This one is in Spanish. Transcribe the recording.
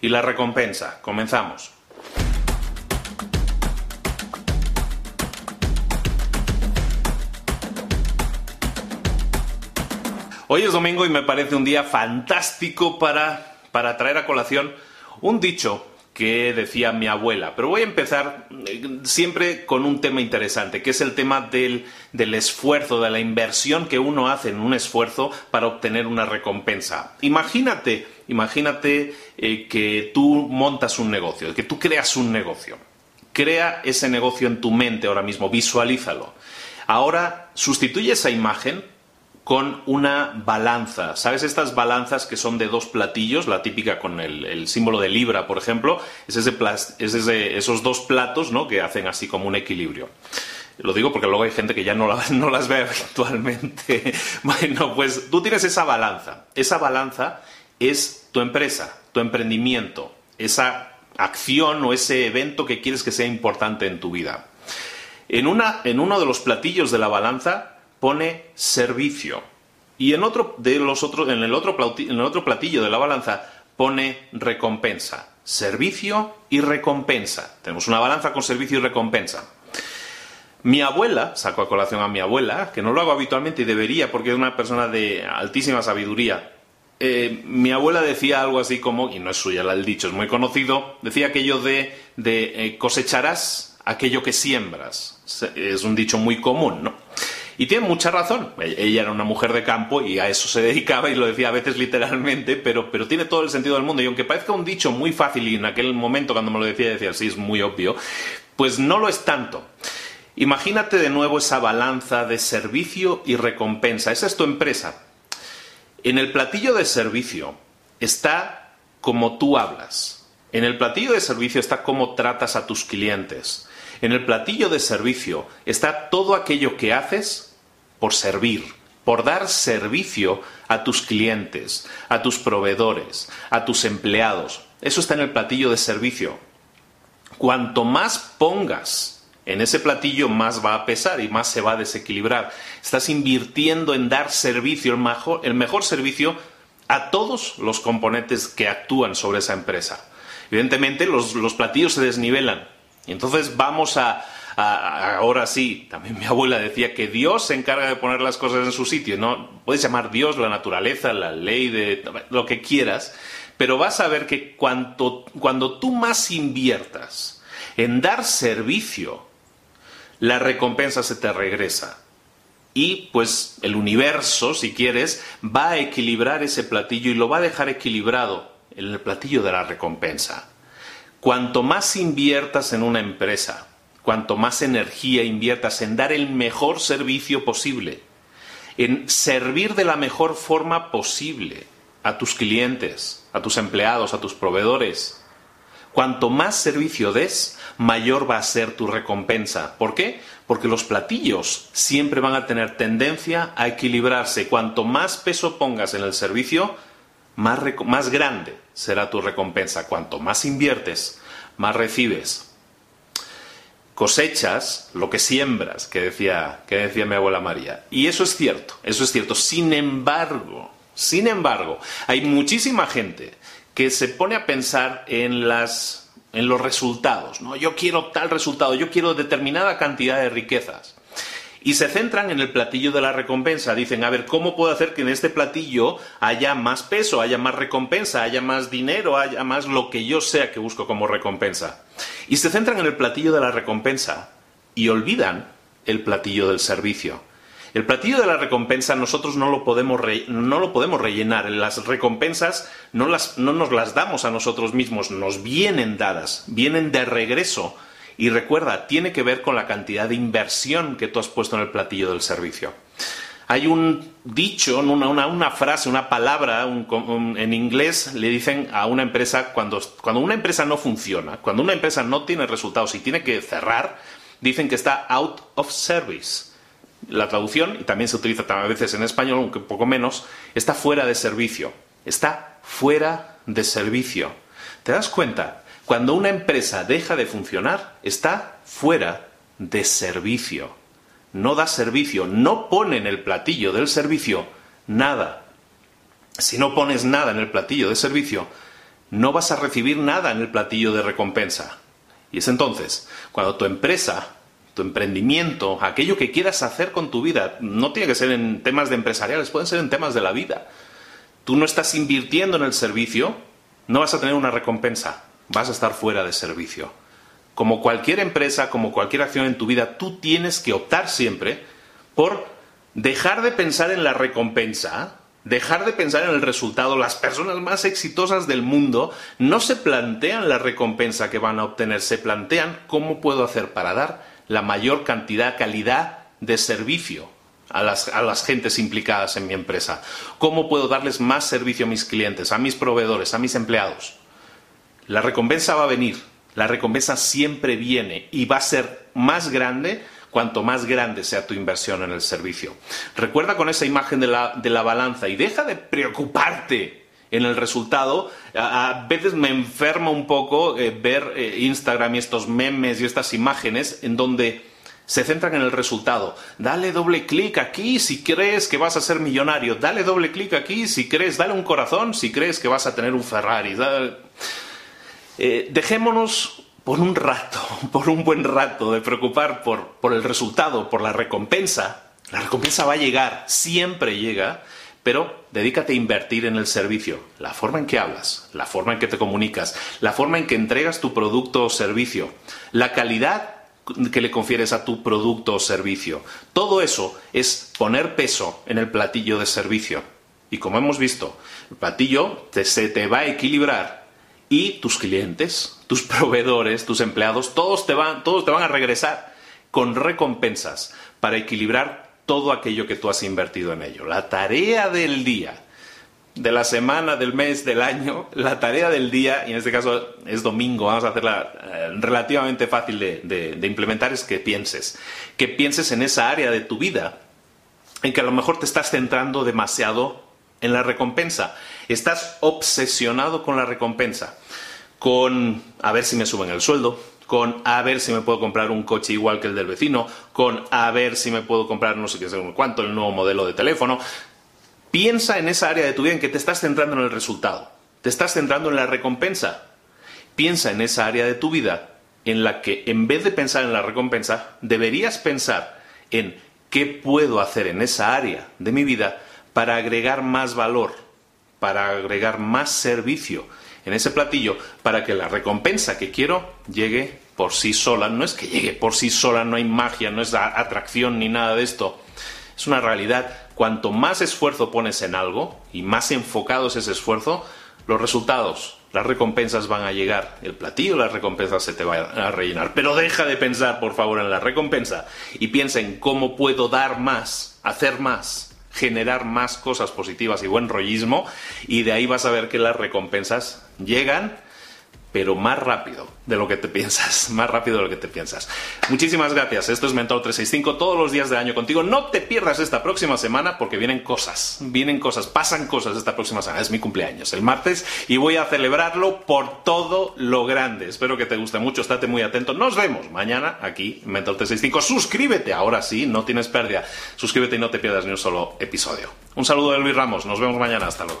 y la recompensa. Comenzamos. Hoy es domingo y me parece un día fantástico para, para traer a colación un dicho que decía mi abuela. Pero voy a empezar eh, siempre con un tema interesante, que es el tema del, del, esfuerzo, de la inversión que uno hace en un esfuerzo para obtener una recompensa. Imagínate Imagínate eh, que tú montas un negocio, que tú creas un negocio. Crea ese negocio en tu mente ahora mismo, visualízalo. Ahora sustituye esa imagen con una balanza. ¿Sabes estas balanzas que son de dos platillos? La típica con el, símbolo de libra, por ejemplo. Es, ese esos dos platos ¿no? que hacen así como un equilibrio. Lo digo porque luego hay gente que ya no, no las ve habitualmente. bueno, pues tú tienes esa balanza. Esa balanza es tu empresa, tu emprendimiento, esa acción o ese evento que quieres que sea importante en tu vida. En, una, en uno de los platillos de la balanza pone servicio y en, otro de los otros, en, el otro en el otro platillo de la balanza pone recompensa. Servicio y recompensa. Tenemos una balanza con servicio y recompensa. Mi abuela, saco a colación a mi abuela, que no lo hago habitualmente y debería porque es una persona de altísima sabiduría, eh, mi abuela decía algo así como, y no es suya el dicho, es muy conocido, decía aquello de, eh, cosecharás aquello que siembras. Es un dicho muy común, ¿no? Y tiene mucha razón. E-, ella era una mujer de campo y a eso se dedicaba y lo decía a veces literalmente, pero, pero tiene todo el sentido del mundo. Y aunque parezca un dicho muy fácil y en aquel momento cuando me lo decía decía, sí, es muy obvio, pues no lo es tanto. Imagínate de nuevo esa balanza de servicio y recompensa. Esa es tu empresa en el platillo de servicio está como tú hablas. En el platillo de servicio está cómo tratas a tus clientes. En el platillo de servicio está todo aquello que haces por servir, por dar servicio a tus clientes, a tus proveedores, a tus empleados. Eso está en el platillo de servicio. Cuanto más pongas en ese platillo más va a pesar y más se va a desequilibrar. Estás invirtiendo en dar servicio, el mejor, servicio a todos los componentes que actúan sobre esa empresa. Evidentemente los, platillos se desnivelan. Y entonces vamos a, ahora sí, también mi abuela decía que Dios se encarga de poner las cosas en su sitio. No puedes llamar Dios la naturaleza, la ley de lo que quieras, pero vas a ver que cuando tú más inviertas en dar servicio la recompensa se te regresa. Y pues el universo, si quieres, va a equilibrar ese platillo y lo va a dejar equilibrado en el platillo de la recompensa. Cuanto más inviertas en una empresa, cuanto más energía inviertas en dar el mejor servicio posible, en servir de la mejor forma posible a tus clientes, a tus empleados, a tus proveedores, Cuanto más servicio des, mayor va a ser tu recompensa. ¿Por qué? Porque los platillos siempre van a tener tendencia a equilibrarse. Cuanto más peso pongas en el servicio, más, más grande será tu recompensa. Cuanto más inviertes, más recibes. Cosechas lo que siembras, que decía, que decía mi abuela María. Y eso es cierto, eso es cierto. Sin embargo, sin embargo, hay muchísima gente que se pone a pensar en las en los resultados, ¿no? Yo quiero tal resultado, yo quiero determinada cantidad de riquezas. Y se centran en el platillo de la recompensa. Dicen, a ver, ¿cómo puedo hacer que en este platillo haya más peso, haya más recompensa, haya más dinero, haya más lo que yo sea que busco como recompensa? Y se centran en el platillo de la recompensa y olvidan el platillo del servicio. El platillo de la recompensa nosotros no lo podemos, no lo podemos rellenar. Las recompensas no, las, no nos las damos a nosotros mismos, nos vienen dadas, vienen de regreso. Y recuerda, tiene que ver con la cantidad de inversión que tú has puesto en el platillo del servicio. Hay un dicho, una, frase, una palabra, en inglés le dicen a una empresa, cuando, cuando una empresa no funciona, cuando una empresa no tiene resultados y tiene que cerrar, dicen que está out of service la traducción, y también se utiliza a veces en español, aunque un poco menos, está fuera de servicio. Está fuera de servicio. ¿Te das cuenta? Cuando una empresa deja de funcionar, está fuera de servicio. No da servicio, no pone en el platillo del servicio nada. Si no pones nada en el platillo de servicio, no vas a recibir nada en el platillo de recompensa. Y es entonces cuando tu empresa tu emprendimiento, aquello que quieras hacer con tu vida. No tiene que ser en temas de empresariales, pueden ser en temas de la vida. Tú no estás invirtiendo en el servicio, no vas a tener una recompensa, vas a estar fuera de servicio. Como cualquier empresa, como cualquier acción en tu vida, tú tienes que optar siempre por dejar de pensar en la recompensa, dejar de pensar en el resultado. Las personas más exitosas del mundo no se plantean la recompensa que van a obtener, se plantean cómo puedo hacer para dar la mayor cantidad, calidad de servicio a las, a las, gentes implicadas en mi empresa? ¿Cómo puedo darles más servicio a mis clientes, a mis proveedores, a mis empleados? La recompensa va a venir, la recompensa siempre viene y va a ser más grande cuanto más grande sea tu inversión en el servicio. Recuerda con esa imagen de la, de la balanza y deja de preocuparte en el resultado. A, veces me enferma un poco eh, ver eh, Instagram y estos memes y estas imágenes en donde se centran en el resultado. Dale doble clic aquí si crees que vas a ser millonario. Dale doble clic aquí si crees, dale un corazón si crees que vas a tener un Ferrari. Eh, dejémonos por un rato, por un buen rato, de preocupar por, por el resultado, por la recompensa. La recompensa va a llegar, siempre llega pero dedícate a invertir en el servicio, la forma en que hablas, la forma en que te comunicas, la forma en que entregas tu producto o servicio, la calidad que le confieres a tu producto o servicio. Todo eso es poner peso en el platillo de servicio. Y como hemos visto, el platillo se te va a equilibrar y tus clientes, tus proveedores, tus empleados, todos te van, todos te van a regresar con recompensas para equilibrar todo aquello que tú has invertido en ello. La tarea del día, de la semana, del mes, del año, la tarea del día, y en este caso es domingo, vamos a hacerla eh, relativamente fácil de, implementar, es que pienses, que pienses en esa área de tu vida en que a lo mejor te estás centrando demasiado en la recompensa. Estás obsesionado con la recompensa, con a ver si me suben el sueldo, con a ver si me puedo comprar un coche igual que el del vecino, con a ver si me puedo comprar no sé qué, cuánto, el nuevo modelo de teléfono. Piensa en esa área de tu vida en que te estás centrando en el resultado, te estás centrando en la recompensa. Piensa en esa área de tu vida en la que en vez de pensar en la recompensa, deberías pensar en qué puedo hacer en esa área de mi vida para agregar más valor, para agregar más servicio, en ese platillo para que la recompensa que quiero llegue por sí sola. No es que llegue por sí sola, no hay magia, no es atracción ni nada de esto. Es una realidad. Cuanto más esfuerzo pones en algo y más enfocado es ese esfuerzo, los resultados, las recompensas van a llegar. El platillo, las recompensas se te van a rellenar. Pero deja de pensar, por favor, en la recompensa y piensa en cómo puedo dar más, hacer más generar más cosas positivas y buen rollismo y de ahí vas a ver que las recompensas llegan pero más rápido de lo que te piensas, más rápido de lo que te piensas. Muchísimas gracias, esto es Mentor 365 todos los días del año contigo. No te pierdas esta próxima semana porque vienen cosas, vienen cosas, pasan cosas esta próxima semana. Es mi cumpleaños, el martes, y voy a celebrarlo por todo lo grande. Espero que te guste mucho, estate muy atento. Nos vemos mañana aquí en Mentor 365. Suscríbete, ahora sí, no tienes pérdida. Suscríbete y no te pierdas ni un solo episodio. Un saludo de Luis Ramos, nos vemos mañana, hasta luego.